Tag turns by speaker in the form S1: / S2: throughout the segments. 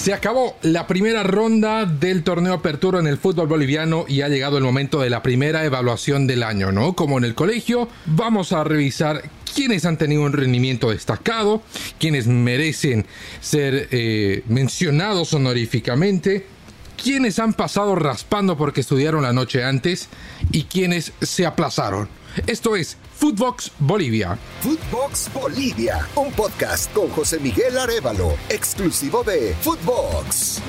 S1: Se acabó la primera ronda del torneo Apertura en el fútbol boliviano y ha llegado el momento de la primera evaluación del año, ¿no? Como en el colegio, vamos a revisar quiénes han tenido un rendimiento destacado, quiénes merecen ser eh, mencionados honoríficamente, quiénes han pasado raspando porque estudiaron la noche antes y quiénes se aplazaron. Esto es Footbox Bolivia.
S2: Footbox Bolivia, un podcast con José Miguel Arevalo, exclusivo de Footbox.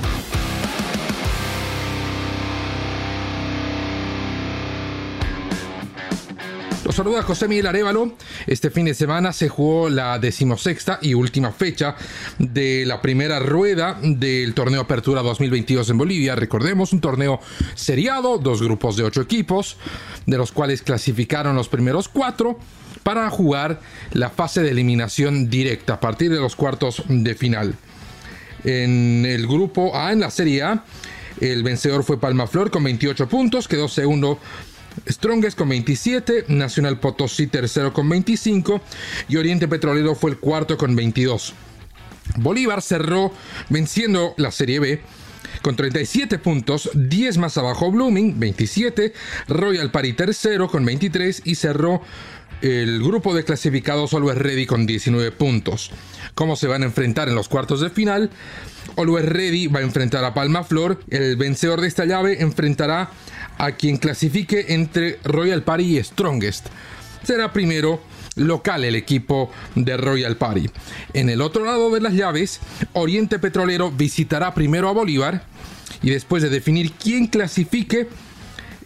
S1: Los saluda José Miguel Arevalo. Este fin de semana se jugó la decimosexta y última fecha de la primera rueda del torneo Apertura 2022 en Bolivia. Recordemos, un torneo seriado, dos grupos de ocho equipos, de los cuales clasificaron los primeros cuatro para jugar la fase de eliminación directa a partir de los cuartos de final. En el grupo A, en la Serie A, el vencedor fue Palma Flor con 28 puntos, quedó segundo Strongest con 27, Nacional Potosí tercero con 25 y Oriente Petrolero fue el cuarto con 22. Bolívar cerró venciendo la Serie B con 37 puntos, 10 más abajo Blooming, 27, Royal Party tercero con 23 y cerró el grupo de clasificados Always Ready con 19 puntos. ¿Cómo se van a enfrentar en los cuartos de final? Always Ready va a enfrentar a Palma Flor, el vencedor de esta llave enfrentará a quien clasifique entre Royal Party y Strongest. Será primero local el equipo de Royal Party. En el otro lado de las llaves, Oriente Petrolero visitará primero a Bolívar y después de definir quién clasifique,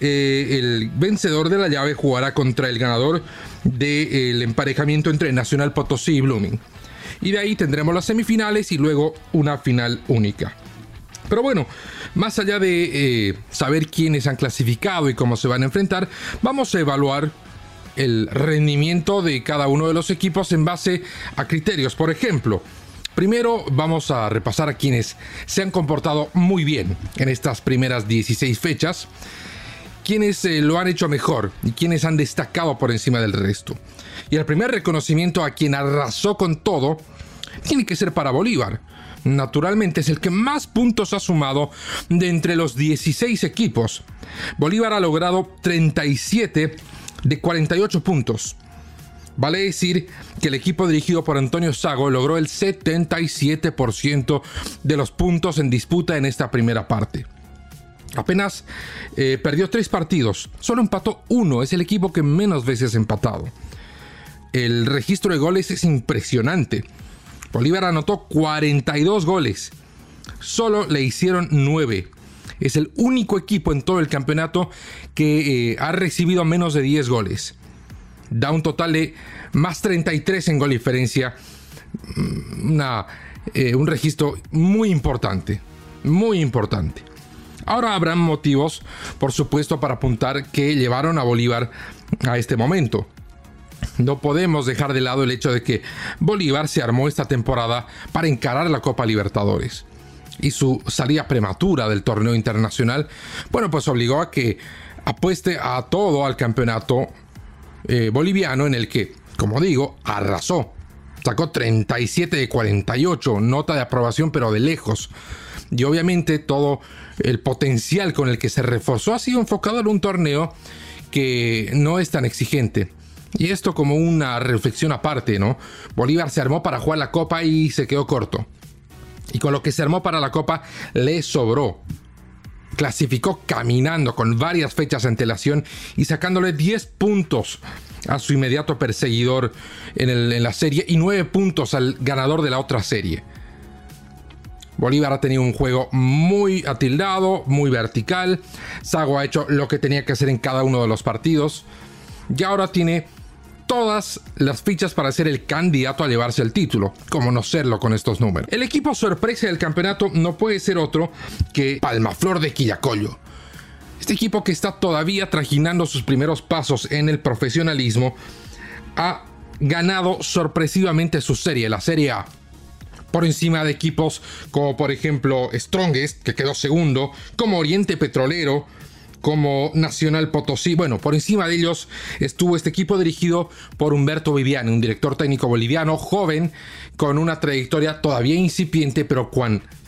S1: eh, el vencedor de la llave jugará contra el ganador del emparejamiento entre Nacional Potosí y Blooming. Y de ahí tendremos las semifinales y luego una final única. Pero bueno, más allá de eh, saber quiénes han clasificado y cómo se van a enfrentar, vamos a evaluar el rendimiento de cada uno de los equipos en base a criterios. Por ejemplo, primero vamos a repasar a quienes se han comportado muy bien en estas primeras 16 fechas, quienes eh, lo han hecho mejor y quienes han destacado por encima del resto. Y el primer reconocimiento a quien arrasó con todo tiene que ser para Bolívar naturalmente es el que más puntos ha sumado de entre los 16 equipos. Bolívar ha logrado 37 de 48 puntos. Vale decir que el equipo dirigido por Antonio Sago logró el 77% de los puntos en disputa en esta primera parte. Apenas eh, perdió tres partidos, solo empató uno, es el equipo que menos veces ha empatado. El registro de goles es impresionante. Bolívar anotó 42 goles. Solo le hicieron 9. Es el único equipo en todo el campeonato que eh, ha recibido menos de 10 goles. Da un total de más 33 en gol diferencia. Mm, eh, un registro muy importante. Muy importante. Ahora habrán motivos, por supuesto, para apuntar que llevaron a Bolívar a este momento. No podemos dejar de lado el hecho de que Bolívar se armó esta temporada para encarar la Copa Libertadores. Y su salida prematura del torneo internacional, bueno, pues obligó a que apueste a todo al campeonato eh, boliviano en el que, como digo, arrasó. Sacó 37 de 48, nota de aprobación pero de lejos. Y obviamente todo el potencial con el que se reforzó ha sido enfocado en un torneo que no es tan exigente y esto como una reflexión aparte, ¿no? Bolívar se armó para jugar la Copa y se quedó corto. Y con lo que se armó para la Copa le sobró. Clasificó caminando con varias fechas de antelación y sacándole 10 puntos a su inmediato perseguidor en, la serie y 9 puntos al ganador de la otra serie. Bolívar ha tenido un juego muy atildado, muy vertical. Sago ha hecho lo que tenía que hacer en cada uno de los partidos. Y ahora tiene todas las fichas para ser el candidato a llevarse el título, como no serlo con estos números. El equipo sorpresa del campeonato no puede ser otro que Palmaflor de Quillacollo. Este equipo que está todavía trajinando sus primeros pasos en el profesionalismo ha ganado sorpresivamente su serie, la Serie A por encima de equipos como por ejemplo Strongest, que quedó segundo, como Oriente Petrolero, como Nacional Potosí. Bueno, por encima de ellos estuvo este equipo dirigido por Humberto Viviani, un director técnico boliviano joven con una trayectoria todavía incipiente, pero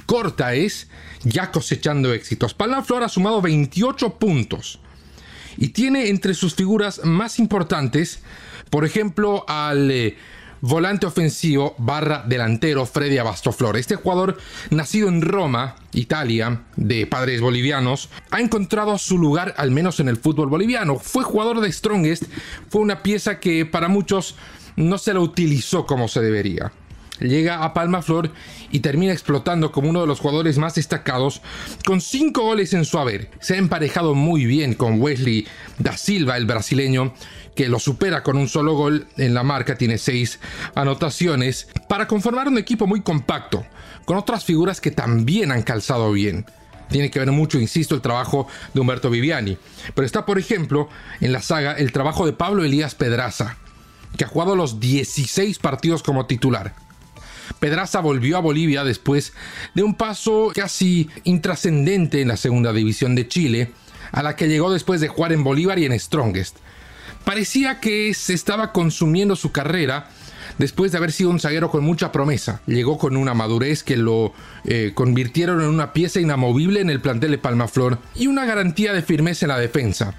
S1: corta es, ya cosechando éxitos. Palma Flor ha sumado 28 puntos y tiene entre sus figuras más importantes, por ejemplo, al eh, volante ofensivo barra delantero Freddy Abastoflor. Este jugador, nacido en Roma, Italia, de padres bolivianos, ha encontrado su lugar al menos en el fútbol boliviano. Fue jugador de Strongest, fue una pieza que para muchos no se la utilizó como se debería. Llega a Palma Flor y termina explotando como uno de los jugadores más destacados, con cinco goles en su haber. Se ha emparejado muy bien con Wesley da Silva, el brasileño, que lo supera con un solo gol en la marca, tiene seis anotaciones, para conformar un equipo muy compacto, con otras figuras que también han calzado bien. Tiene que ver mucho, insisto, el trabajo de Humberto Viviani. Pero está, por ejemplo, en la saga el trabajo de Pablo Elías Pedraza, que ha jugado los 16 partidos como titular. Pedraza volvió a Bolivia después de un paso casi intrascendente en la segunda división de Chile, a la que llegó después de jugar en Bolívar y en Strongest. Parecía que se estaba consumiendo su carrera después de haber sido un zaguero con mucha promesa. Llegó con una madurez que lo eh, convirtieron en una pieza inamovible en el plantel de Palmaflor y una garantía de firmeza en la defensa.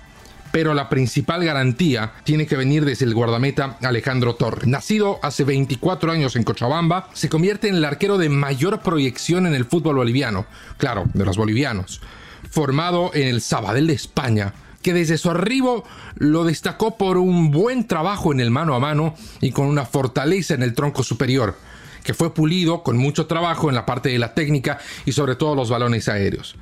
S1: Pero la principal garantía tiene que venir desde el guardameta Alejandro Torres. Nacido hace 24 años en Cochabamba, se convierte en el arquero de mayor proyección en el fútbol boliviano. Claro, de los bolivianos. Formado en el Sabadell de España, que desde su arribo lo destacó por un buen trabajo en el mano a mano y con una fortaleza en el tronco superior, que fue pulido con mucho trabajo en la parte de la técnica y sobre todo los balones aéreos.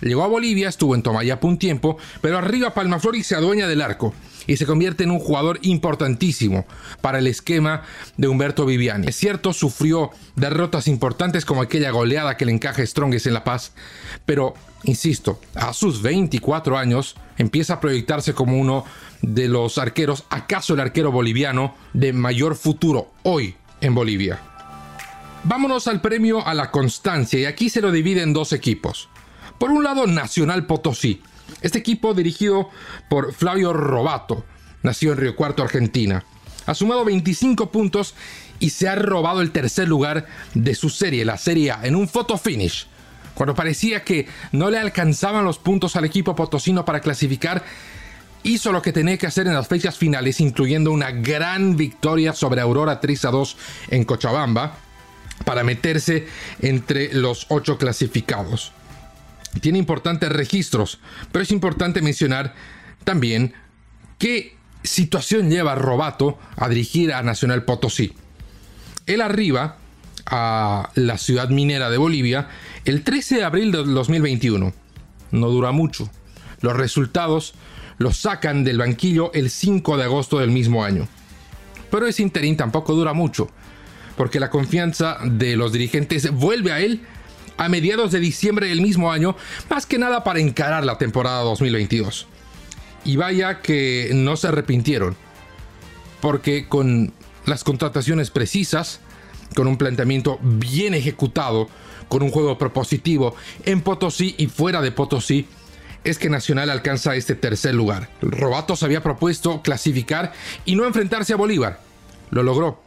S1: Llegó a Bolivia, estuvo en Tomayapo un tiempo, pero arriba Palmaflor y se adueña del arco y se convierte en un jugador importantísimo para el esquema de Humberto Viviani. Es cierto, sufrió derrotas importantes como aquella goleada que le encaja Strongest en La Paz, pero, insisto, a sus 24 años empieza a proyectarse como uno de los arqueros, acaso el arquero boliviano de mayor futuro hoy en Bolivia. Vámonos al premio a la constancia y aquí se lo divide en dos equipos. Por un lado, Nacional Potosí. Este equipo dirigido por Flavio Robato, nació en Río Cuarto, Argentina. Ha sumado 25 puntos y se ha robado el tercer lugar de su serie, la Serie A, en un photo finish. Cuando parecía que no le alcanzaban los puntos al equipo potosino para clasificar, hizo lo que tenía que hacer en las fechas finales, incluyendo una gran victoria sobre Aurora 3 a 2 en Cochabamba, para meterse entre los ocho clasificados tiene importantes registros, pero es importante mencionar también qué situación lleva Robato a dirigir a Nacional Potosí. Él arriba a la ciudad minera de Bolivia el 13 de abril de 2021. No dura mucho. Los resultados los sacan del banquillo el 5 de agosto del mismo año. Pero ese interín tampoco dura mucho, porque la confianza de los dirigentes vuelve a él a mediados de diciembre del mismo año, más que nada para encarar la temporada 2022. Y vaya que no se arrepintieron, porque con las contrataciones precisas, con un planteamiento bien ejecutado, con un juego propositivo en Potosí y fuera de Potosí, es que Nacional alcanza este tercer lugar. Robato se había propuesto clasificar y no enfrentarse a Bolívar. Lo logró.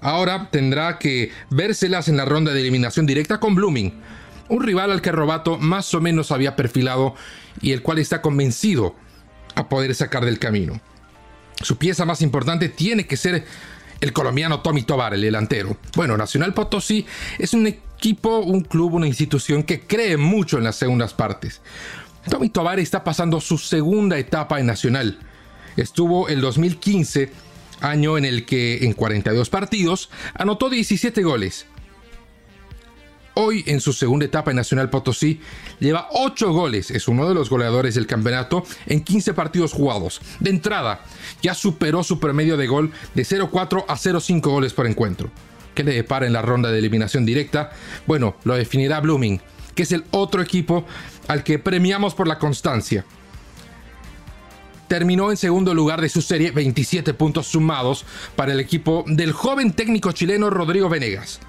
S1: Ahora tendrá que vérselas en la ronda de eliminación directa con Blooming, un rival al que Robato más o menos había perfilado y el cual está convencido a poder sacar del camino. Su pieza más importante tiene que ser el colombiano Tommy Tobar, el delantero. Bueno, Nacional Potosí es un equipo, un club, una institución que cree mucho en las segundas partes. Tommy Tobar está pasando su segunda etapa en Nacional. Estuvo el 2015 año en el que en 42 partidos anotó 17 goles. Hoy, en su segunda etapa en Nacional Potosí, lleva 8 goles, es uno de los goleadores del campeonato en 15 partidos jugados. De entrada, ya superó su promedio de gol de 0-4 a 0-5 goles por encuentro. ¿Qué le depara en la ronda de eliminación directa? Bueno, lo definirá Blooming, que es el otro equipo al que premiamos por la constancia terminó en segundo lugar de su serie, 27 puntos sumados para el equipo del joven técnico chileno Rodrigo Venegas.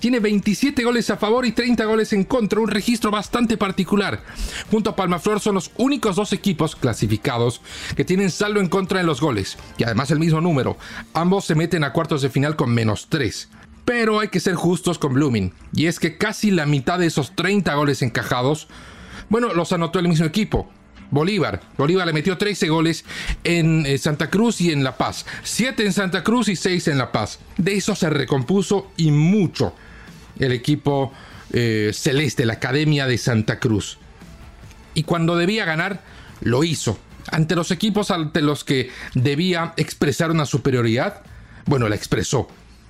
S1: Tiene 27 goles a favor y 30 goles en contra, un registro bastante particular. Junto a Palmaflor son los únicos dos equipos clasificados que tienen saldo en contra en los goles, y además el mismo número. Ambos se meten a cuartos de final con menos 3. Pero hay que ser justos con Blooming. Y es que casi la mitad de esos 30 goles encajados, bueno, los anotó el mismo equipo. Bolívar. Bolívar le metió 13 goles en eh, Santa Cruz y en La Paz. 7 en Santa Cruz y 6 en La Paz. De eso se recompuso y mucho el equipo eh, celeste, la Academia de Santa Cruz. Y cuando debía ganar, lo hizo. Ante los equipos ante los que debía expresar una superioridad, bueno, la expresó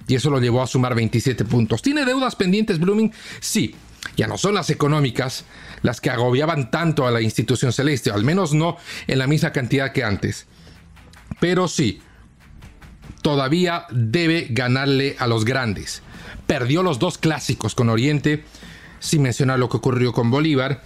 S1: y eso lo llevó a sumar 27 puntos. ¿Tiene deudas pendientes Blooming? Sí. Ya no son las económicas las que agobiaban tanto a la institución celeste, al menos no en la misma cantidad que antes. Pero sí, todavía debe ganarle a los grandes. Perdió los dos clásicos con Oriente, sin mencionar lo que ocurrió con Bolívar,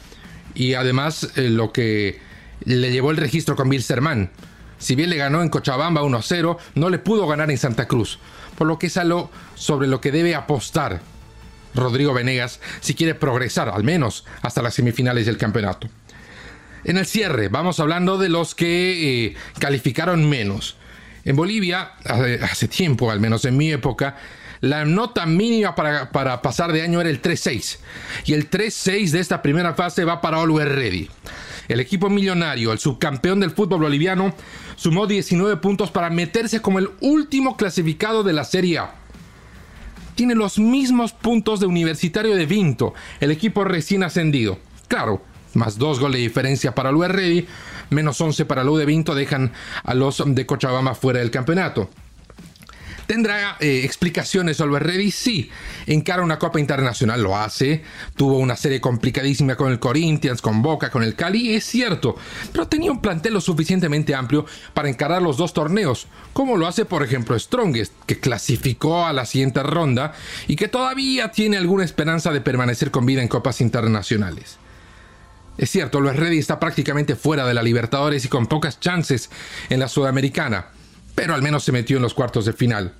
S1: y además eh, lo que le llevó el registro con Bilzerman. Si bien le ganó en Cochabamba 1-0, no le pudo ganar en Santa Cruz por lo que es algo sobre lo que debe apostar Rodrigo Venegas si quiere progresar al menos hasta las semifinales del campeonato. En el cierre vamos hablando de los que eh, calificaron menos. En Bolivia, hace, tiempo, al menos en mi época, la nota mínima para, para pasar de año era el 3-6. Y el 3-6 de esta primera fase va para Always Ready. El equipo millonario, el subcampeón del fútbol boliviano, sumó 19 puntos para meterse como el último clasificado de la Serie A. Tiene los mismos puntos de Universitario de Vinto, el equipo recién ascendido. Claro, más dos goles de diferencia para el Ready, menos 11 para el de Vinto dejan a los de Cochabamba fuera del campeonato. ¿Tendrá eh, explicaciones Oliver Ready? Sí. Encara una Copa Internacional, lo hace. Tuvo una serie complicadísima con el Corinthians, con Boca, con el Cali, es cierto. Pero tenía un plantel lo suficientemente amplio para encarar los dos torneos, como lo hace por ejemplo Strongest, que clasificó a la siguiente ronda y que todavía tiene alguna esperanza de permanecer con vida en Copas Internacionales. Es cierto, Luis Ready está prácticamente fuera de la Libertadores y con pocas chances en la Sudamericana, pero al menos se metió en los cuartos de final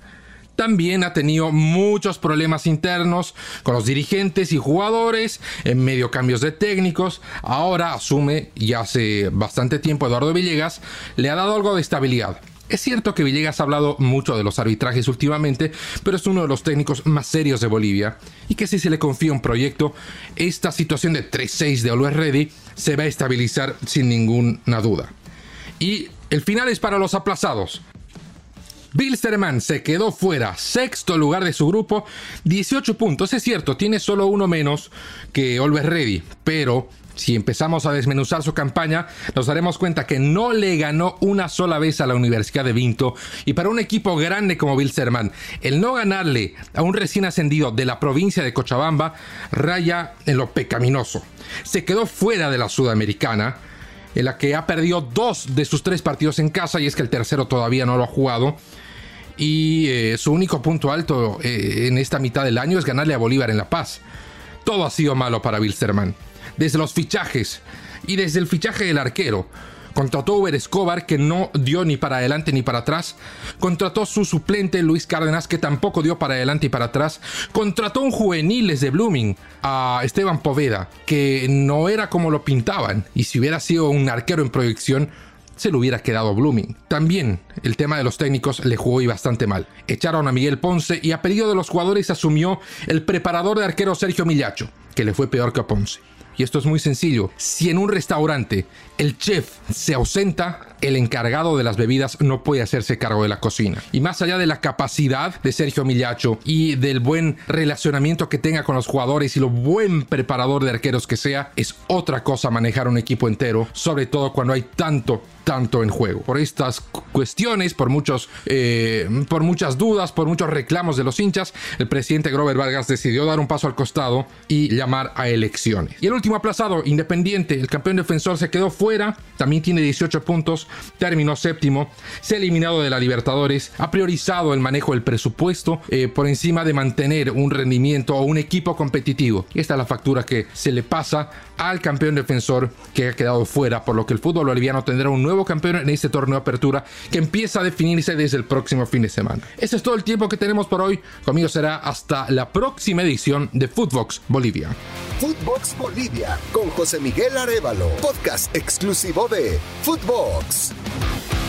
S1: también ha tenido muchos problemas internos con los dirigentes y jugadores, en medio cambios de técnicos. Ahora asume, y hace bastante tiempo Eduardo Villegas, le ha dado algo de estabilidad. Es cierto que Villegas ha hablado mucho de los arbitrajes últimamente, pero es uno de los técnicos más serios de Bolivia y que si se le confía un proyecto, esta situación de 3-6 de Always Ready se va a estabilizar sin ninguna duda. Y el final es para los aplazados. Bilsterman se quedó fuera, sexto lugar de su grupo, 18 puntos. Es cierto, tiene solo uno menos que Always Ready, pero si empezamos a desmenuzar su campaña, nos daremos cuenta que no le ganó una sola vez a la Universidad de Vinto. Y para un equipo grande como Bilsterman, el no ganarle a un recién ascendido de la provincia de Cochabamba raya en lo pecaminoso. Se quedó fuera de la Sudamericana, en la que ha perdido dos de sus tres partidos en casa, y es que el tercero todavía no lo ha jugado y eh, su único punto alto eh, en esta mitad del año es ganarle a Bolívar en La Paz. Todo ha sido malo para Wilstermann. Desde los fichajes y desde el fichaje del arquero. Contrató a Uber Escobar que no dio ni para adelante ni para atrás. Contrató su suplente Luis Cárdenas que tampoco dio para adelante y para atrás. Contrató un juveniles de Blooming a Esteban Poveda que no era como lo pintaban. Y si hubiera sido un arquero en proyección se le hubiera quedado Blooming. También el tema de los técnicos le jugó y bastante mal. Echaron a Miguel Ponce y a pedido de los jugadores asumió el preparador de arquero Sergio Millacho, que le fue peor que a Ponce. Y esto es muy sencillo. Si en un restaurante el chef se ausenta, el encargado de las bebidas no puede hacerse cargo de la cocina. Y más allá de la capacidad de Sergio Millacho y del buen relacionamiento que tenga con los jugadores y lo buen preparador de arqueros que sea, es otra cosa manejar un equipo entero, sobre todo cuando hay tanto tanto en juego. Por estas cuestiones, por, muchos, eh, por muchas dudas, por muchos reclamos de los hinchas, el presidente Grover Vargas decidió dar un paso al costado y llamar a elecciones. Y el último aplazado, Independiente, el campeón defensor, se quedó fuera, también tiene 18 puntos, terminó séptimo, se ha eliminado de la Libertadores, ha priorizado el manejo del presupuesto eh, por encima de mantener un rendimiento o un equipo competitivo. Esta es la factura que se le pasa al campeón defensor que ha quedado fuera, por lo que el fútbol boliviano tendrá un nuevo campeón en este torneo de apertura que empieza a definirse desde el próximo fin de semana. Ese es todo el tiempo que tenemos por hoy. Conmigo será hasta la próxima edición de Footbox Bolivia.
S2: Footbox Bolivia con José Miguel Arevalo, podcast exclusivo de Footbox. Sports.